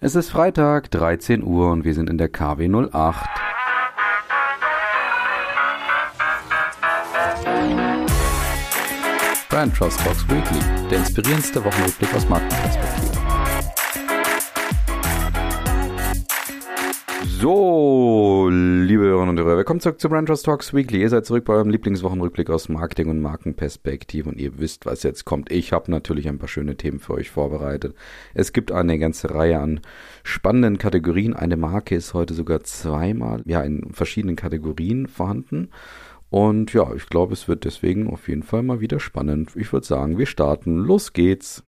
Es ist Freitag, 13 Uhr und wir sind in der KW 08. Brand Trust Talks Weekly, der inspirierendste Wochenrückblick aus Markenperspektive. So, liebe Hörerinnen und Hörer, willkommen zurück zu Brand Trust Talks Weekly. Ihr seid zurück bei eurem Lieblingswochenrückblick aus Marketing und Markenperspektive und ihr wisst, was jetzt kommt. Ich habe natürlich ein paar schöne Themen für euch vorbereitet. Es gibt eine ganze Reihe an spannenden Kategorien. Eine Marke ist heute sogar zweimal, ja, in verschiedenen Kategorien vorhanden. Und ja, ich glaube, es wird deswegen auf jeden Fall mal wieder spannend. Ich würde sagen, wir starten. Los geht's.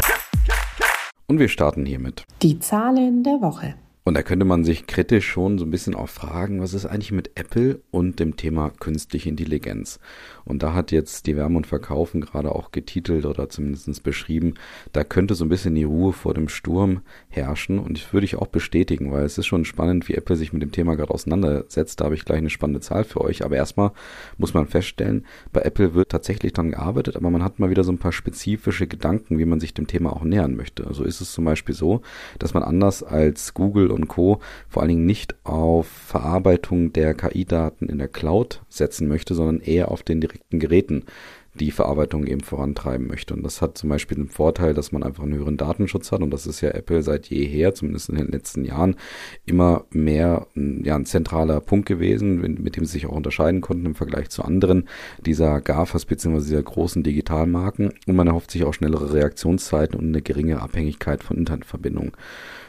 Und wir starten hiermit. Die Zahlen der Woche. Und da könnte man sich kritisch schon so ein bisschen auch fragen, was ist eigentlich mit Apple und dem Thema künstliche Intelligenz? Und da hat jetzt die Wärme und Verkaufen gerade auch getitelt oder zumindest beschrieben, da könnte so ein bisschen die Ruhe vor dem Sturm herrschen. Und das würde ich auch bestätigen, weil es ist schon spannend, wie Apple sich mit dem Thema gerade auseinandersetzt. Da habe ich gleich eine spannende Zahl für euch. Aber erstmal muss man feststellen, bei Apple wird tatsächlich dran gearbeitet, aber man hat mal wieder so ein paar spezifische Gedanken, wie man sich dem Thema auch nähern möchte. Also ist es zum Beispiel so, dass man anders als Google und Co. vor allen Dingen nicht auf Verarbeitung der KI-Daten in der Cloud setzen möchte, sondern eher auf den direkten Geräten die Verarbeitung eben vorantreiben möchte. Und das hat zum Beispiel den Vorteil, dass man einfach einen höheren Datenschutz hat. Und das ist ja Apple seit jeher, zumindest in den letzten Jahren, immer mehr ja, ein zentraler Punkt gewesen, mit dem sie sich auch unterscheiden konnten im Vergleich zu anderen dieser GAFAs bzw. dieser großen Digitalmarken. Und man erhofft sich auch schnellere Reaktionszeiten und eine geringe Abhängigkeit von Internetverbindungen.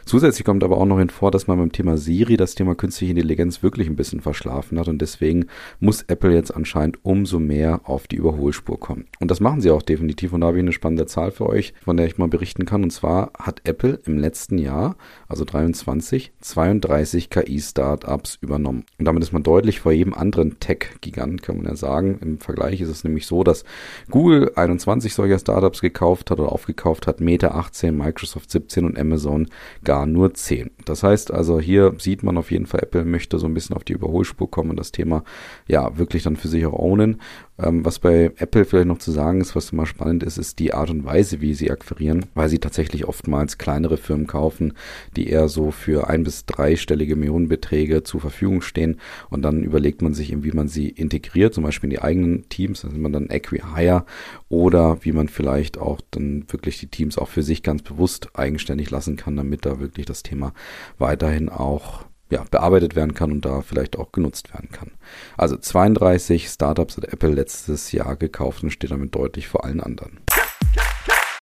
Zusätzlich kommt aber auch noch hin vor, dass man beim Thema Siri das Thema künstliche Intelligenz wirklich ein bisschen verschlafen hat und deswegen muss Apple jetzt anscheinend umso mehr auf die Überholspur kommen. Und das machen sie auch definitiv und da habe ich eine spannende Zahl für euch, von der ich mal berichten kann und zwar hat Apple im letzten Jahr, also 23, 32 KI-Startups übernommen. Und damit ist man deutlich vor jedem anderen Tech-Gigant, kann man ja sagen. Im Vergleich ist es nämlich so, dass Google 21 solcher Startups gekauft hat oder aufgekauft hat, Meta 18, Microsoft 17 und Amazon gar gar nur 10. Das heißt also, hier sieht man auf jeden Fall, Apple möchte so ein bisschen auf die Überholspur kommen und das Thema ja wirklich dann für sich auch ownen. Ähm, was bei Apple vielleicht noch zu sagen ist, was immer spannend ist, ist die Art und Weise, wie sie akquirieren, weil sie tatsächlich oftmals kleinere Firmen kaufen, die eher so für ein bis dreistellige Millionenbeträge zur Verfügung stehen. Und dann überlegt man sich, wie man sie integriert, zum Beispiel in die eigenen Teams, dann sind man dann Acquihire oder wie man vielleicht auch dann wirklich die Teams auch für sich ganz bewusst eigenständig lassen kann, damit da wirklich das Thema weiterhin auch ja, bearbeitet werden kann und da vielleicht auch genutzt werden kann. Also 32 Startups hat Apple letztes Jahr gekauft und steht damit deutlich vor allen anderen.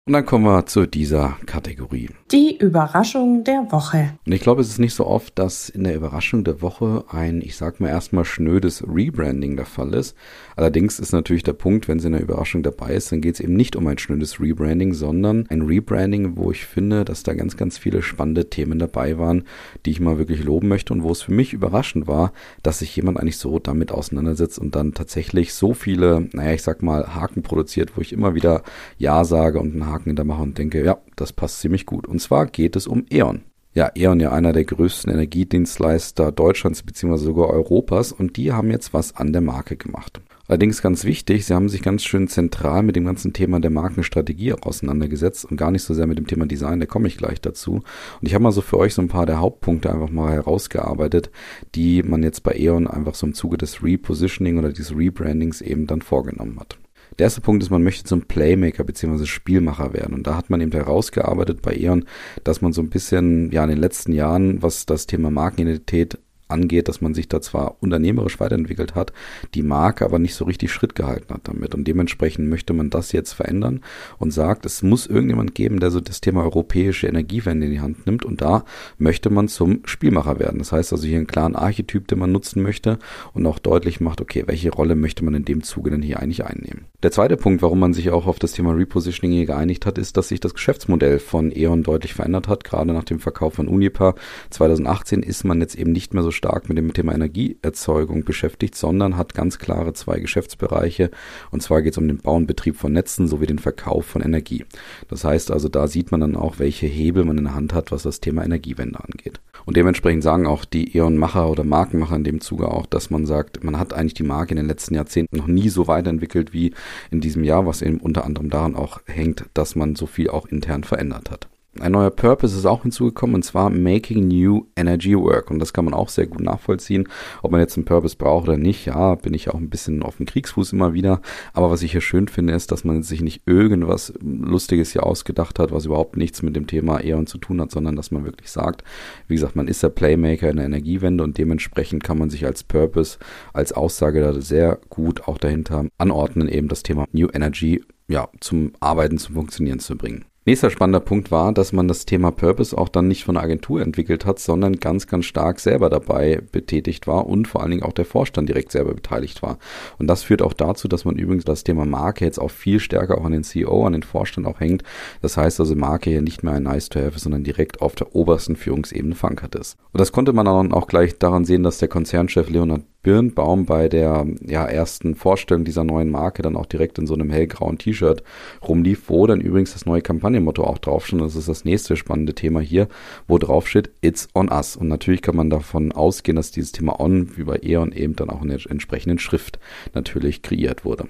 Und dann kommen wir zu dieser Kategorie. Die Überraschung der Woche. Und ich glaube, es ist nicht so oft, dass in der Überraschung der Woche ein, ich sag mal erstmal schnödes Rebranding der Fall ist. Allerdings ist natürlich der Punkt, wenn sie in der Überraschung dabei ist, dann geht es eben nicht um ein schnödes Rebranding, sondern ein Rebranding, wo ich finde, dass da ganz, ganz viele spannende Themen dabei waren, die ich mal wirklich loben möchte und wo es für mich überraschend war, dass sich jemand eigentlich so damit auseinandersetzt und dann tatsächlich so viele, naja, ich sag mal, Haken produziert, wo ich immer wieder Ja sage und einen Haken Haken hintermache und denke, ja, das passt ziemlich gut. Und zwar geht es um E.ON. Ja, E.ON ja einer der größten Energiedienstleister Deutschlands bzw. sogar Europas und die haben jetzt was an der Marke gemacht. Allerdings ganz wichtig, sie haben sich ganz schön zentral mit dem ganzen Thema der Markenstrategie auseinandergesetzt und gar nicht so sehr mit dem Thema Design, da komme ich gleich dazu. Und ich habe mal so für euch so ein paar der Hauptpunkte einfach mal herausgearbeitet, die man jetzt bei E.ON einfach so im Zuge des Repositioning oder des Rebrandings eben dann vorgenommen hat. Der erste Punkt ist, man möchte zum Playmaker bzw. Spielmacher werden. Und da hat man eben herausgearbeitet bei E.ON, dass man so ein bisschen, ja, in den letzten Jahren, was das Thema Markenidentität angeht, dass man sich da zwar unternehmerisch weiterentwickelt hat, die Marke aber nicht so richtig Schritt gehalten hat damit. Und dementsprechend möchte man das jetzt verändern und sagt, es muss irgendjemand geben, der so das Thema europäische Energiewende in die Hand nimmt. Und da möchte man zum Spielmacher werden. Das heißt also hier einen klaren Archetyp, den man nutzen möchte und auch deutlich macht, okay, welche Rolle möchte man in dem Zuge denn hier eigentlich einnehmen. Der zweite Punkt, warum man sich auch auf das Thema Repositioning hier geeinigt hat, ist, dass sich das Geschäftsmodell von E.ON deutlich verändert hat. Gerade nach dem Verkauf von Unipa 2018 ist man jetzt eben nicht mehr so stark mit dem Thema Energieerzeugung beschäftigt, sondern hat ganz klare zwei Geschäftsbereiche. Und zwar geht es um den Bau und Betrieb von Netzen sowie den Verkauf von Energie. Das heißt also, da sieht man dann auch, welche Hebel man in der Hand hat, was das Thema Energiewende angeht. Und dementsprechend sagen auch die E.ON-Macher oder Markenmacher in dem Zuge auch, dass man sagt, man hat eigentlich die Marke in den letzten Jahrzehnten noch nie so weiterentwickelt wie in diesem Jahr, was eben unter anderem daran auch hängt, dass man so viel auch intern verändert hat. Ein neuer Purpose ist auch hinzugekommen und zwar Making New Energy Work. Und das kann man auch sehr gut nachvollziehen, ob man jetzt einen Purpose braucht oder nicht. Ja, bin ich auch ein bisschen auf dem Kriegsfuß immer wieder. Aber was ich hier schön finde, ist, dass man sich nicht irgendwas Lustiges hier ausgedacht hat, was überhaupt nichts mit dem Thema Eon zu tun hat, sondern dass man wirklich sagt, wie gesagt, man ist der Playmaker in der Energiewende und dementsprechend kann man sich als Purpose, als Aussage da sehr gut auch dahinter anordnen, eben das Thema New Energy ja, zum Arbeiten, zum Funktionieren zu bringen. Nächster spannender Punkt war, dass man das Thema Purpose auch dann nicht von der Agentur entwickelt hat, sondern ganz, ganz stark selber dabei betätigt war und vor allen Dingen auch der Vorstand direkt selber beteiligt war. Und das führt auch dazu, dass man übrigens das Thema Marke jetzt auch viel stärker auch an den CEO, an den Vorstand auch hängt. Das heißt also, Marke hier nicht mehr ein Nice to have, sondern direkt auf der obersten Führungsebene verankert ist. Und das konnte man dann auch gleich daran sehen, dass der Konzernchef Leonard Birnbaum bei der ja, ersten Vorstellung dieser neuen Marke dann auch direkt in so einem hellgrauen T-Shirt rumlief, wo dann übrigens das neue Kampagnenmotto auch drauf stand. Das ist das nächste spannende Thema hier, wo drauf steht, It's on us. Und natürlich kann man davon ausgehen, dass dieses Thema on, wie bei E.ON, eben dann auch in der entsprechenden Schrift natürlich kreiert wurde.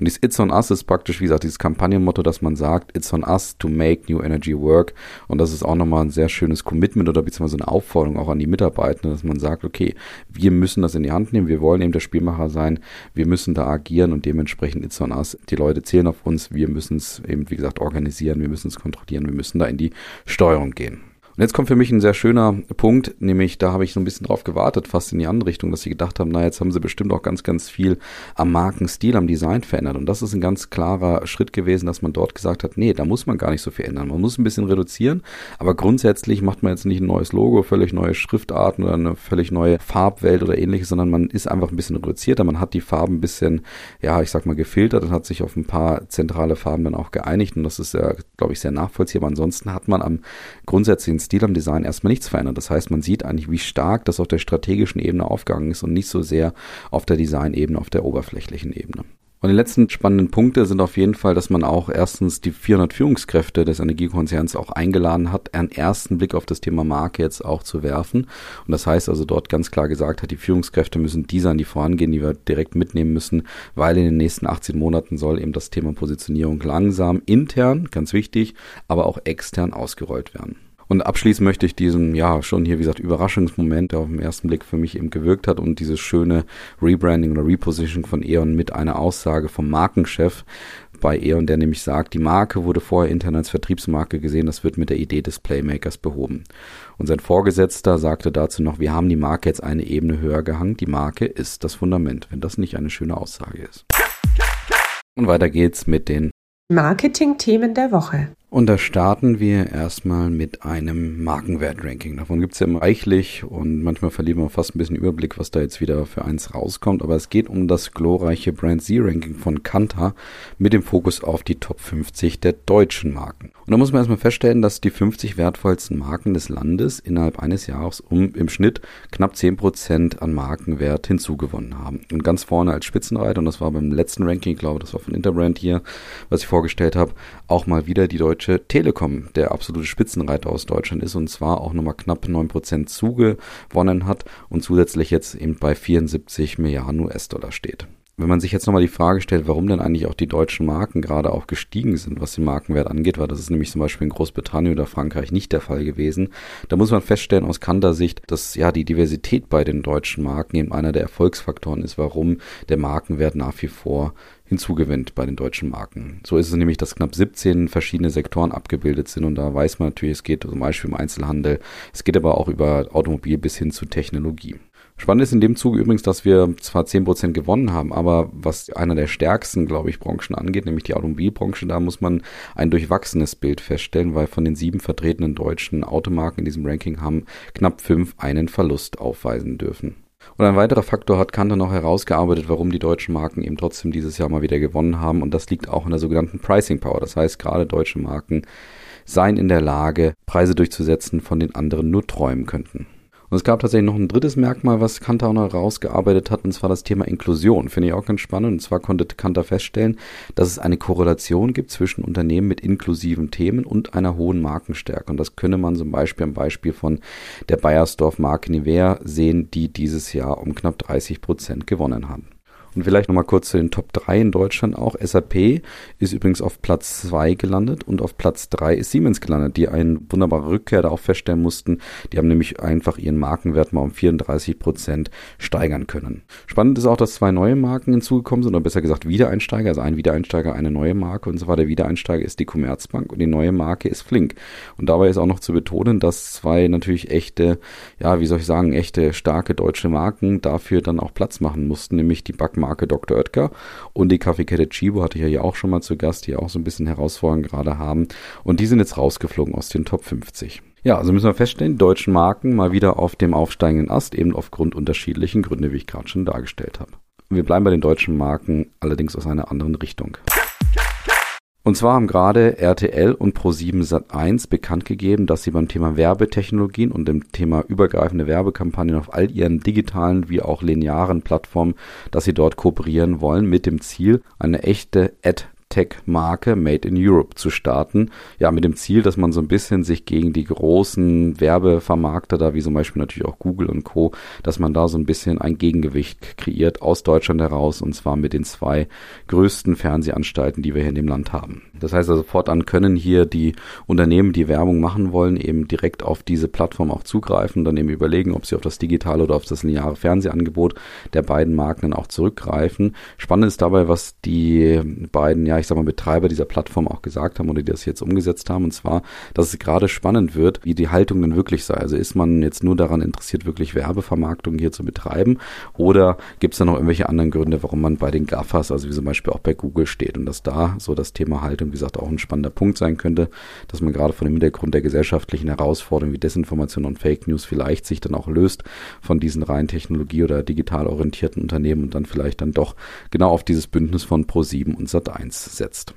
Und dieses It's on us ist praktisch, wie gesagt, dieses Kampagnenmotto, dass man sagt, It's on us to make new energy work. Und das ist auch nochmal ein sehr schönes Commitment oder beziehungsweise eine Aufforderung auch an die Mitarbeiter, dass man sagt, okay, wir müssen das in die Hand nehmen Team, wir wollen eben der Spielmacher sein, wir müssen da agieren und dementsprechend it's on us. Die Leute zählen auf uns, wir müssen es eben, wie gesagt, organisieren, wir müssen es kontrollieren, wir müssen da in die Steuerung gehen. Und jetzt kommt für mich ein sehr schöner Punkt, nämlich da habe ich so ein bisschen drauf gewartet, fast in die andere Richtung, dass sie gedacht haben, na jetzt haben sie bestimmt auch ganz, ganz viel am Markenstil, am Design verändert. Und das ist ein ganz klarer Schritt gewesen, dass man dort gesagt hat, nee, da muss man gar nicht so viel ändern. Man muss ein bisschen reduzieren, aber grundsätzlich macht man jetzt nicht ein neues Logo, völlig neue Schriftarten oder eine völlig neue Farbwelt oder ähnliches, sondern man ist einfach ein bisschen reduzierter. Man hat die Farben ein bisschen, ja, ich sag mal, gefiltert und hat sich auf ein paar zentrale Farben dann auch geeinigt. Und das ist ja, glaube ich, sehr nachvollziehbar. Ansonsten hat man am grundsätzlichen Stil am Design erstmal nichts verändert. Das heißt, man sieht eigentlich, wie stark das auf der strategischen Ebene aufgegangen ist und nicht so sehr auf der Designebene, auf der oberflächlichen Ebene. Und die letzten spannenden Punkte sind auf jeden Fall, dass man auch erstens die 400 Führungskräfte des Energiekonzerns auch eingeladen hat, einen ersten Blick auf das Thema Marke jetzt auch zu werfen. Und das heißt also dort ganz klar gesagt hat, die Führungskräfte müssen dieser an die vorangehen, die wir direkt mitnehmen müssen, weil in den nächsten 18 Monaten soll eben das Thema Positionierung langsam intern, ganz wichtig, aber auch extern ausgerollt werden. Und abschließen möchte ich diesen, ja, schon hier, wie gesagt, Überraschungsmoment, der auf den ersten Blick für mich eben gewirkt hat und dieses schöne Rebranding oder Repositioning von E.ON mit einer Aussage vom Markenchef bei E.ON, der nämlich sagt, die Marke wurde vorher intern als Vertriebsmarke gesehen, das wird mit der Idee des Playmakers behoben. Und sein Vorgesetzter sagte dazu noch, wir haben die Marke jetzt eine Ebene höher gehangen, die Marke ist das Fundament, wenn das nicht eine schöne Aussage ist. Und weiter geht's mit den Marketing-Themen der Woche. Und da starten wir erstmal mit einem Markenwert-Ranking. Davon gibt es ja immer reichlich und manchmal verlieren wir fast ein bisschen Überblick, was da jetzt wieder für eins rauskommt. Aber es geht um das glorreiche Brand Z-Ranking von Kantar mit dem Fokus auf die Top 50 der deutschen Marken. Und da muss man erstmal feststellen, dass die 50 wertvollsten Marken des Landes innerhalb eines Jahres um im Schnitt knapp 10% an Markenwert hinzugewonnen haben. Und ganz vorne als Spitzenreiter, und das war beim letzten Ranking, ich glaube, das war von Interbrand hier, was ich vorgestellt habe, auch mal wieder die deutsche Deutsche Telekom, der absolute Spitzenreiter aus Deutschland ist und zwar auch nochmal knapp 9% zugewonnen hat und zusätzlich jetzt eben bei 74 Milliarden US-Dollar steht. Wenn man sich jetzt nochmal die Frage stellt, warum denn eigentlich auch die deutschen Marken gerade auch gestiegen sind, was den Markenwert angeht, weil das ist nämlich zum Beispiel in Großbritannien oder Frankreich nicht der Fall gewesen, da muss man feststellen aus Kanter-Sicht, dass ja die Diversität bei den deutschen Marken eben einer der Erfolgsfaktoren ist, warum der Markenwert nach wie vor hinzugewinnt bei den deutschen Marken. So ist es nämlich, dass knapp 17 verschiedene Sektoren abgebildet sind und da weiß man natürlich, es geht zum Beispiel im Einzelhandel, es geht aber auch über Automobil bis hin zu Technologie. Spannend ist in dem Zuge übrigens, dass wir zwar 10% gewonnen haben, aber was einer der stärksten, glaube ich, Branchen angeht, nämlich die Automobilbranche, da muss man ein durchwachsenes Bild feststellen, weil von den sieben vertretenen deutschen Automarken in diesem Ranking haben knapp fünf einen Verlust aufweisen dürfen. Und ein weiterer Faktor hat Kanter noch herausgearbeitet, warum die deutschen Marken eben trotzdem dieses Jahr mal wieder gewonnen haben. Und das liegt auch in der sogenannten Pricing Power. Das heißt, gerade deutsche Marken seien in der Lage, Preise durchzusetzen, von den anderen nur träumen könnten. Und es gab tatsächlich noch ein drittes Merkmal, was Kanter auch noch herausgearbeitet hat, und zwar das Thema Inklusion. Finde ich auch ganz spannend. Und zwar konnte Kanter feststellen, dass es eine Korrelation gibt zwischen Unternehmen mit inklusiven Themen und einer hohen Markenstärke. Und das könne man zum Beispiel am Beispiel von der Bayersdorf Marke Nivea sehen, die dieses Jahr um knapp 30 Prozent gewonnen haben. Und vielleicht nochmal kurz zu den Top 3 in Deutschland auch. SAP ist übrigens auf Platz 2 gelandet und auf Platz 3 ist Siemens gelandet, die eine wunderbare Rückkehr da auch feststellen mussten. Die haben nämlich einfach ihren Markenwert mal um 34 Prozent steigern können. Spannend ist auch, dass zwei neue Marken hinzugekommen sind, oder besser gesagt Wiedereinsteiger, also ein Wiedereinsteiger, eine neue Marke. Und zwar der Wiedereinsteiger ist die Commerzbank und die neue Marke ist Flink. Und dabei ist auch noch zu betonen, dass zwei natürlich echte, ja, wie soll ich sagen, echte starke deutsche Marken dafür dann auch Platz machen mussten, nämlich die Backmarke Dr. Oetker und die Kaffeekette Chibo hatte ich ja hier auch schon mal zu Gast, die auch so ein bisschen Herausforderungen gerade haben. Und die sind jetzt rausgeflogen aus den Top 50. Ja, also müssen wir feststellen, die deutschen Marken mal wieder auf dem aufsteigenden Ast, eben aufgrund unterschiedlichen Gründe, wie ich gerade schon dargestellt habe. Wir bleiben bei den deutschen Marken allerdings aus einer anderen Richtung. Und zwar haben gerade RTL und Pro7 Sat1 bekannt gegeben, dass sie beim Thema Werbetechnologien und dem Thema übergreifende Werbekampagnen auf all ihren digitalen wie auch linearen Plattformen, dass sie dort kooperieren wollen mit dem Ziel, eine echte Ad Tech-Marke Made in Europe zu starten. Ja, mit dem Ziel, dass man so ein bisschen sich gegen die großen Werbevermarkter da, wie zum Beispiel natürlich auch Google und Co., dass man da so ein bisschen ein Gegengewicht kreiert aus Deutschland heraus und zwar mit den zwei größten Fernsehanstalten, die wir hier in dem Land haben. Das heißt also fortan können hier die Unternehmen, die Werbung machen wollen, eben direkt auf diese Plattform auch zugreifen, dann eben überlegen, ob sie auf das digitale oder auf das lineare Fernsehangebot der beiden Marken dann auch zurückgreifen. Spannend ist dabei, was die beiden, ja, ich sag mal, Betreiber dieser Plattform auch gesagt haben oder die das jetzt umgesetzt haben. Und zwar, dass es gerade spannend wird, wie die Haltung denn wirklich sei. Also ist man jetzt nur daran interessiert, wirklich Werbevermarktung hier zu betreiben? Oder gibt es da noch irgendwelche anderen Gründe, warum man bei den GAFAs, also wie zum Beispiel auch bei Google steht und dass da so das Thema Haltung, wie gesagt, auch ein spannender Punkt sein könnte, dass man gerade von dem Hintergrund der gesellschaftlichen Herausforderungen wie Desinformation und Fake News vielleicht sich dann auch löst von diesen rein technologie- oder digital orientierten Unternehmen und dann vielleicht dann doch genau auf dieses Bündnis von Pro7 und Sat1 setzt.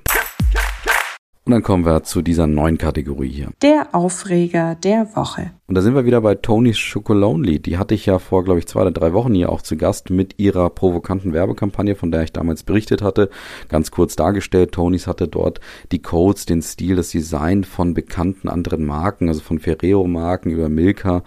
Und dann kommen wir zu dieser neuen Kategorie hier. Der Aufreger der Woche. Und da sind wir wieder bei Tonys Chocolonely. Die hatte ich ja vor, glaube ich, zwei oder drei Wochen hier auch zu Gast mit ihrer provokanten Werbekampagne, von der ich damals berichtet hatte. Ganz kurz dargestellt, Tonys hatte dort die Codes, den Stil, das Design von bekannten anderen Marken, also von Ferrero-Marken über Milka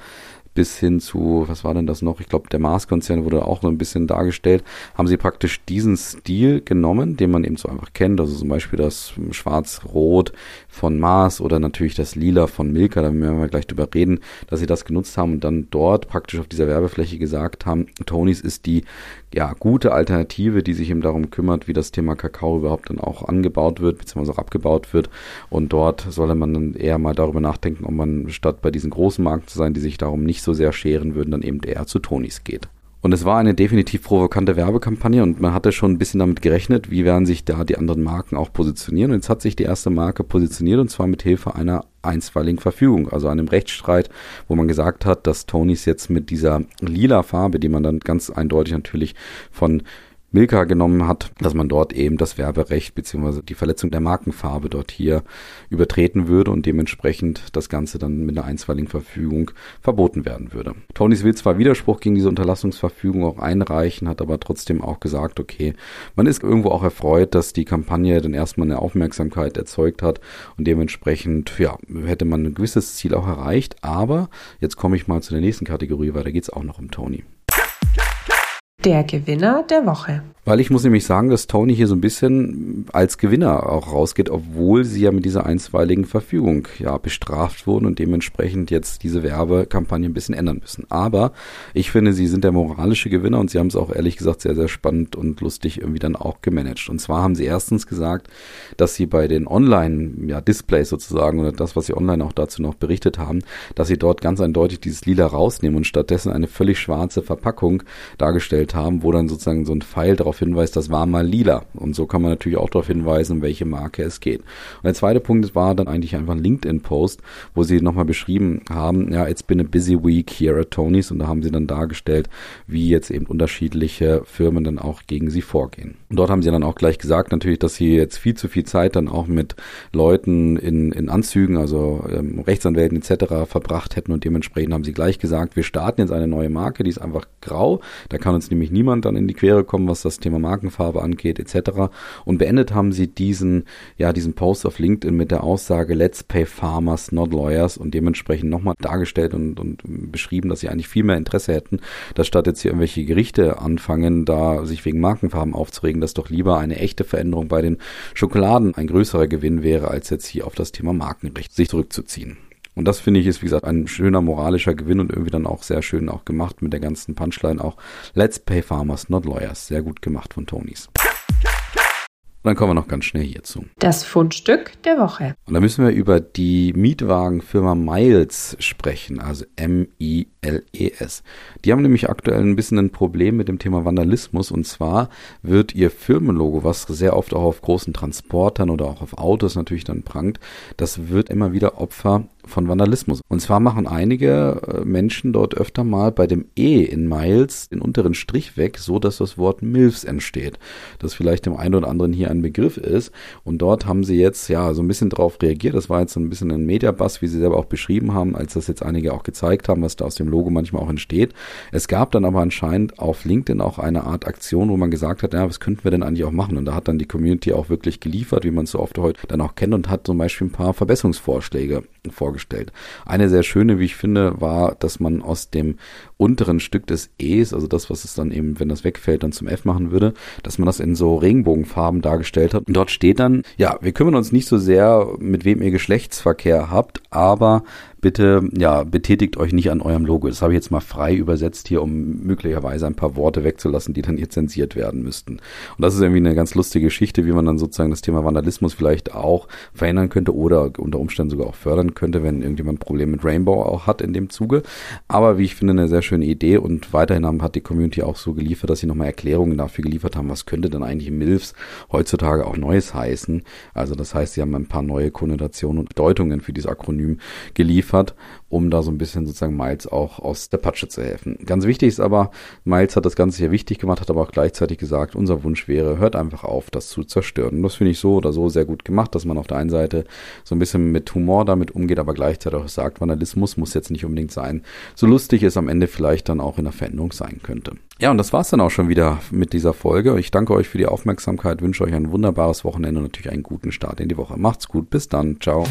bis hin zu, was war denn das noch? Ich glaube, der Mars-Konzern wurde auch so ein bisschen dargestellt. Haben sie praktisch diesen Stil genommen, den man eben so einfach kennt, also zum Beispiel das Schwarz-Rot von Mars oder natürlich das Lila von Milka, da werden wir gleich drüber reden, dass sie das genutzt haben und dann dort praktisch auf dieser Werbefläche gesagt haben, Tonys ist die ja, gute Alternative, die sich eben darum kümmert, wie das Thema Kakao überhaupt dann auch angebaut wird, beziehungsweise auch abgebaut wird. Und dort solle man dann eher mal darüber nachdenken, ob man statt bei diesen großen Marken zu sein, die sich darum nicht so sehr scheren würden, dann eben eher zu Tonys geht. Und es war eine definitiv provokante Werbekampagne und man hatte schon ein bisschen damit gerechnet, wie werden sich da die anderen Marken auch positionieren. Und jetzt hat sich die erste Marke positioniert und zwar mit Hilfe einer einstweiligen Verfügung, also einem Rechtsstreit, wo man gesagt hat, dass Tonys jetzt mit dieser lila Farbe, die man dann ganz eindeutig natürlich von Milka genommen hat, dass man dort eben das Werberecht beziehungsweise die Verletzung der Markenfarbe dort hier übertreten würde und dementsprechend das Ganze dann mit einer einstweiligen Verfügung verboten werden würde. Tonys will zwar Widerspruch gegen diese Unterlassungsverfügung auch einreichen, hat aber trotzdem auch gesagt, okay, man ist irgendwo auch erfreut, dass die Kampagne dann erstmal eine Aufmerksamkeit erzeugt hat und dementsprechend, ja, hätte man ein gewisses Ziel auch erreicht, aber jetzt komme ich mal zu der nächsten Kategorie, weil da geht es auch noch um Tony. Der Gewinner der Woche. Weil ich muss nämlich sagen, dass Tony hier so ein bisschen als Gewinner auch rausgeht, obwohl sie ja mit dieser einstweiligen Verfügung ja bestraft wurden und dementsprechend jetzt diese Werbekampagne ein bisschen ändern müssen. Aber ich finde, sie sind der moralische Gewinner und sie haben es auch ehrlich gesagt sehr, sehr spannend und lustig irgendwie dann auch gemanagt. Und zwar haben sie erstens gesagt, dass sie bei den Online-Displays ja, sozusagen oder das, was sie online auch dazu noch berichtet haben, dass sie dort ganz eindeutig dieses Lila rausnehmen und stattdessen eine völlig schwarze Verpackung dargestellt haben, wo dann sozusagen so ein Pfeil darauf hinweist, das war mal lila. Und so kann man natürlich auch darauf hinweisen, welche Marke es geht. Und der zweite Punkt war dann eigentlich einfach ein LinkedIn-Post, wo sie nochmal beschrieben haben, ja, it's been a busy week here at Tony's. Und da haben sie dann dargestellt, wie jetzt eben unterschiedliche Firmen dann auch gegen sie vorgehen. Und dort haben sie dann auch gleich gesagt, natürlich, dass sie jetzt viel zu viel Zeit dann auch mit Leuten in, in Anzügen, also ähm, Rechtsanwälten etc. verbracht hätten und dementsprechend haben sie gleich gesagt, wir starten jetzt eine neue Marke, die ist einfach grau, da kann uns nämlich niemand dann in die Quere kommen, was das Thema Markenfarbe angeht etc. Und beendet haben sie diesen, ja, diesen Post auf LinkedIn mit der Aussage, let's pay farmers, not lawyers und dementsprechend nochmal dargestellt und, und beschrieben, dass sie eigentlich viel mehr Interesse hätten, dass statt jetzt hier irgendwelche Gerichte anfangen, da sich wegen Markenfarben aufzuregen, dass doch lieber eine echte Veränderung bei den Schokoladen ein größerer Gewinn wäre, als jetzt hier auf das Thema Markenrecht sich zurückzuziehen. Und das finde ich ist, wie gesagt, ein schöner moralischer Gewinn und irgendwie dann auch sehr schön auch gemacht mit der ganzen Punchline auch. Let's pay farmers, not lawyers. Sehr gut gemacht von Tonys. Und dann kommen wir noch ganz schnell hierzu. Das Fundstück der Woche. Und da müssen wir über die Mietwagenfirma Miles sprechen, also M-I-L-E-S. Die haben nämlich aktuell ein bisschen ein Problem mit dem Thema Vandalismus und zwar wird ihr Firmenlogo, was sehr oft auch auf großen Transportern oder auch auf Autos natürlich dann prangt, das wird immer wieder Opfer von Vandalismus. Und zwar machen einige äh, Menschen dort öfter mal bei dem E in Miles den unteren Strich weg, so dass das Wort MILFs entsteht. Das vielleicht dem einen oder anderen hier ein Begriff ist. Und dort haben sie jetzt ja so ein bisschen drauf reagiert. Das war jetzt so ein bisschen ein Mediabass, wie sie selber auch beschrieben haben, als das jetzt einige auch gezeigt haben, was da aus dem Logo manchmal auch entsteht. Es gab dann aber anscheinend auf LinkedIn auch eine Art Aktion, wo man gesagt hat, ja, was könnten wir denn eigentlich auch machen? Und da hat dann die Community auch wirklich geliefert, wie man es so oft heute dann auch kennt und hat zum Beispiel ein paar Verbesserungsvorschläge vorgestellt. Eine sehr schöne, wie ich finde, war, dass man aus dem unteren Stück des E's, also das, was es dann eben, wenn das wegfällt, dann zum F machen würde, dass man das in so Regenbogenfarben dargestellt hat. Und dort steht dann, ja, wir kümmern uns nicht so sehr, mit wem ihr Geschlechtsverkehr habt, aber bitte ja betätigt euch nicht an eurem Logo. Das habe ich jetzt mal frei übersetzt hier, um möglicherweise ein paar Worte wegzulassen, die dann hier zensiert werden müssten. Und das ist irgendwie eine ganz lustige Geschichte, wie man dann sozusagen das Thema Vandalismus vielleicht auch verhindern könnte oder unter Umständen sogar auch fördern könnte, wenn irgendjemand ein Problem mit Rainbow auch hat in dem Zuge. Aber wie ich finde, eine sehr schöne Idee und weiterhin hat die Community auch so geliefert, dass sie nochmal Erklärungen dafür geliefert haben, was könnte denn eigentlich MILFs heutzutage auch Neues heißen. Also das heißt, sie haben ein paar neue Konnotationen und Bedeutungen für dieses Akronym geliefert, um da so ein bisschen sozusagen Miles auch aus der Patsche zu helfen. Ganz wichtig ist aber, Miles hat das Ganze hier wichtig gemacht, hat aber auch gleichzeitig gesagt, unser Wunsch wäre, hört einfach auf, das zu zerstören. Und das finde ich so oder so sehr gut gemacht, dass man auf der einen Seite so ein bisschen mit Humor damit umgeht, aber gleichzeitig auch sagt, Vandalismus muss jetzt nicht unbedingt sein. So lustig es am Ende vielleicht dann auch in der Veränderung sein könnte. Ja, und das war's dann auch schon wieder mit dieser Folge. Ich danke euch für die Aufmerksamkeit, wünsche euch ein wunderbares Wochenende und natürlich einen guten Start in die Woche. Macht's gut, bis dann, ciao.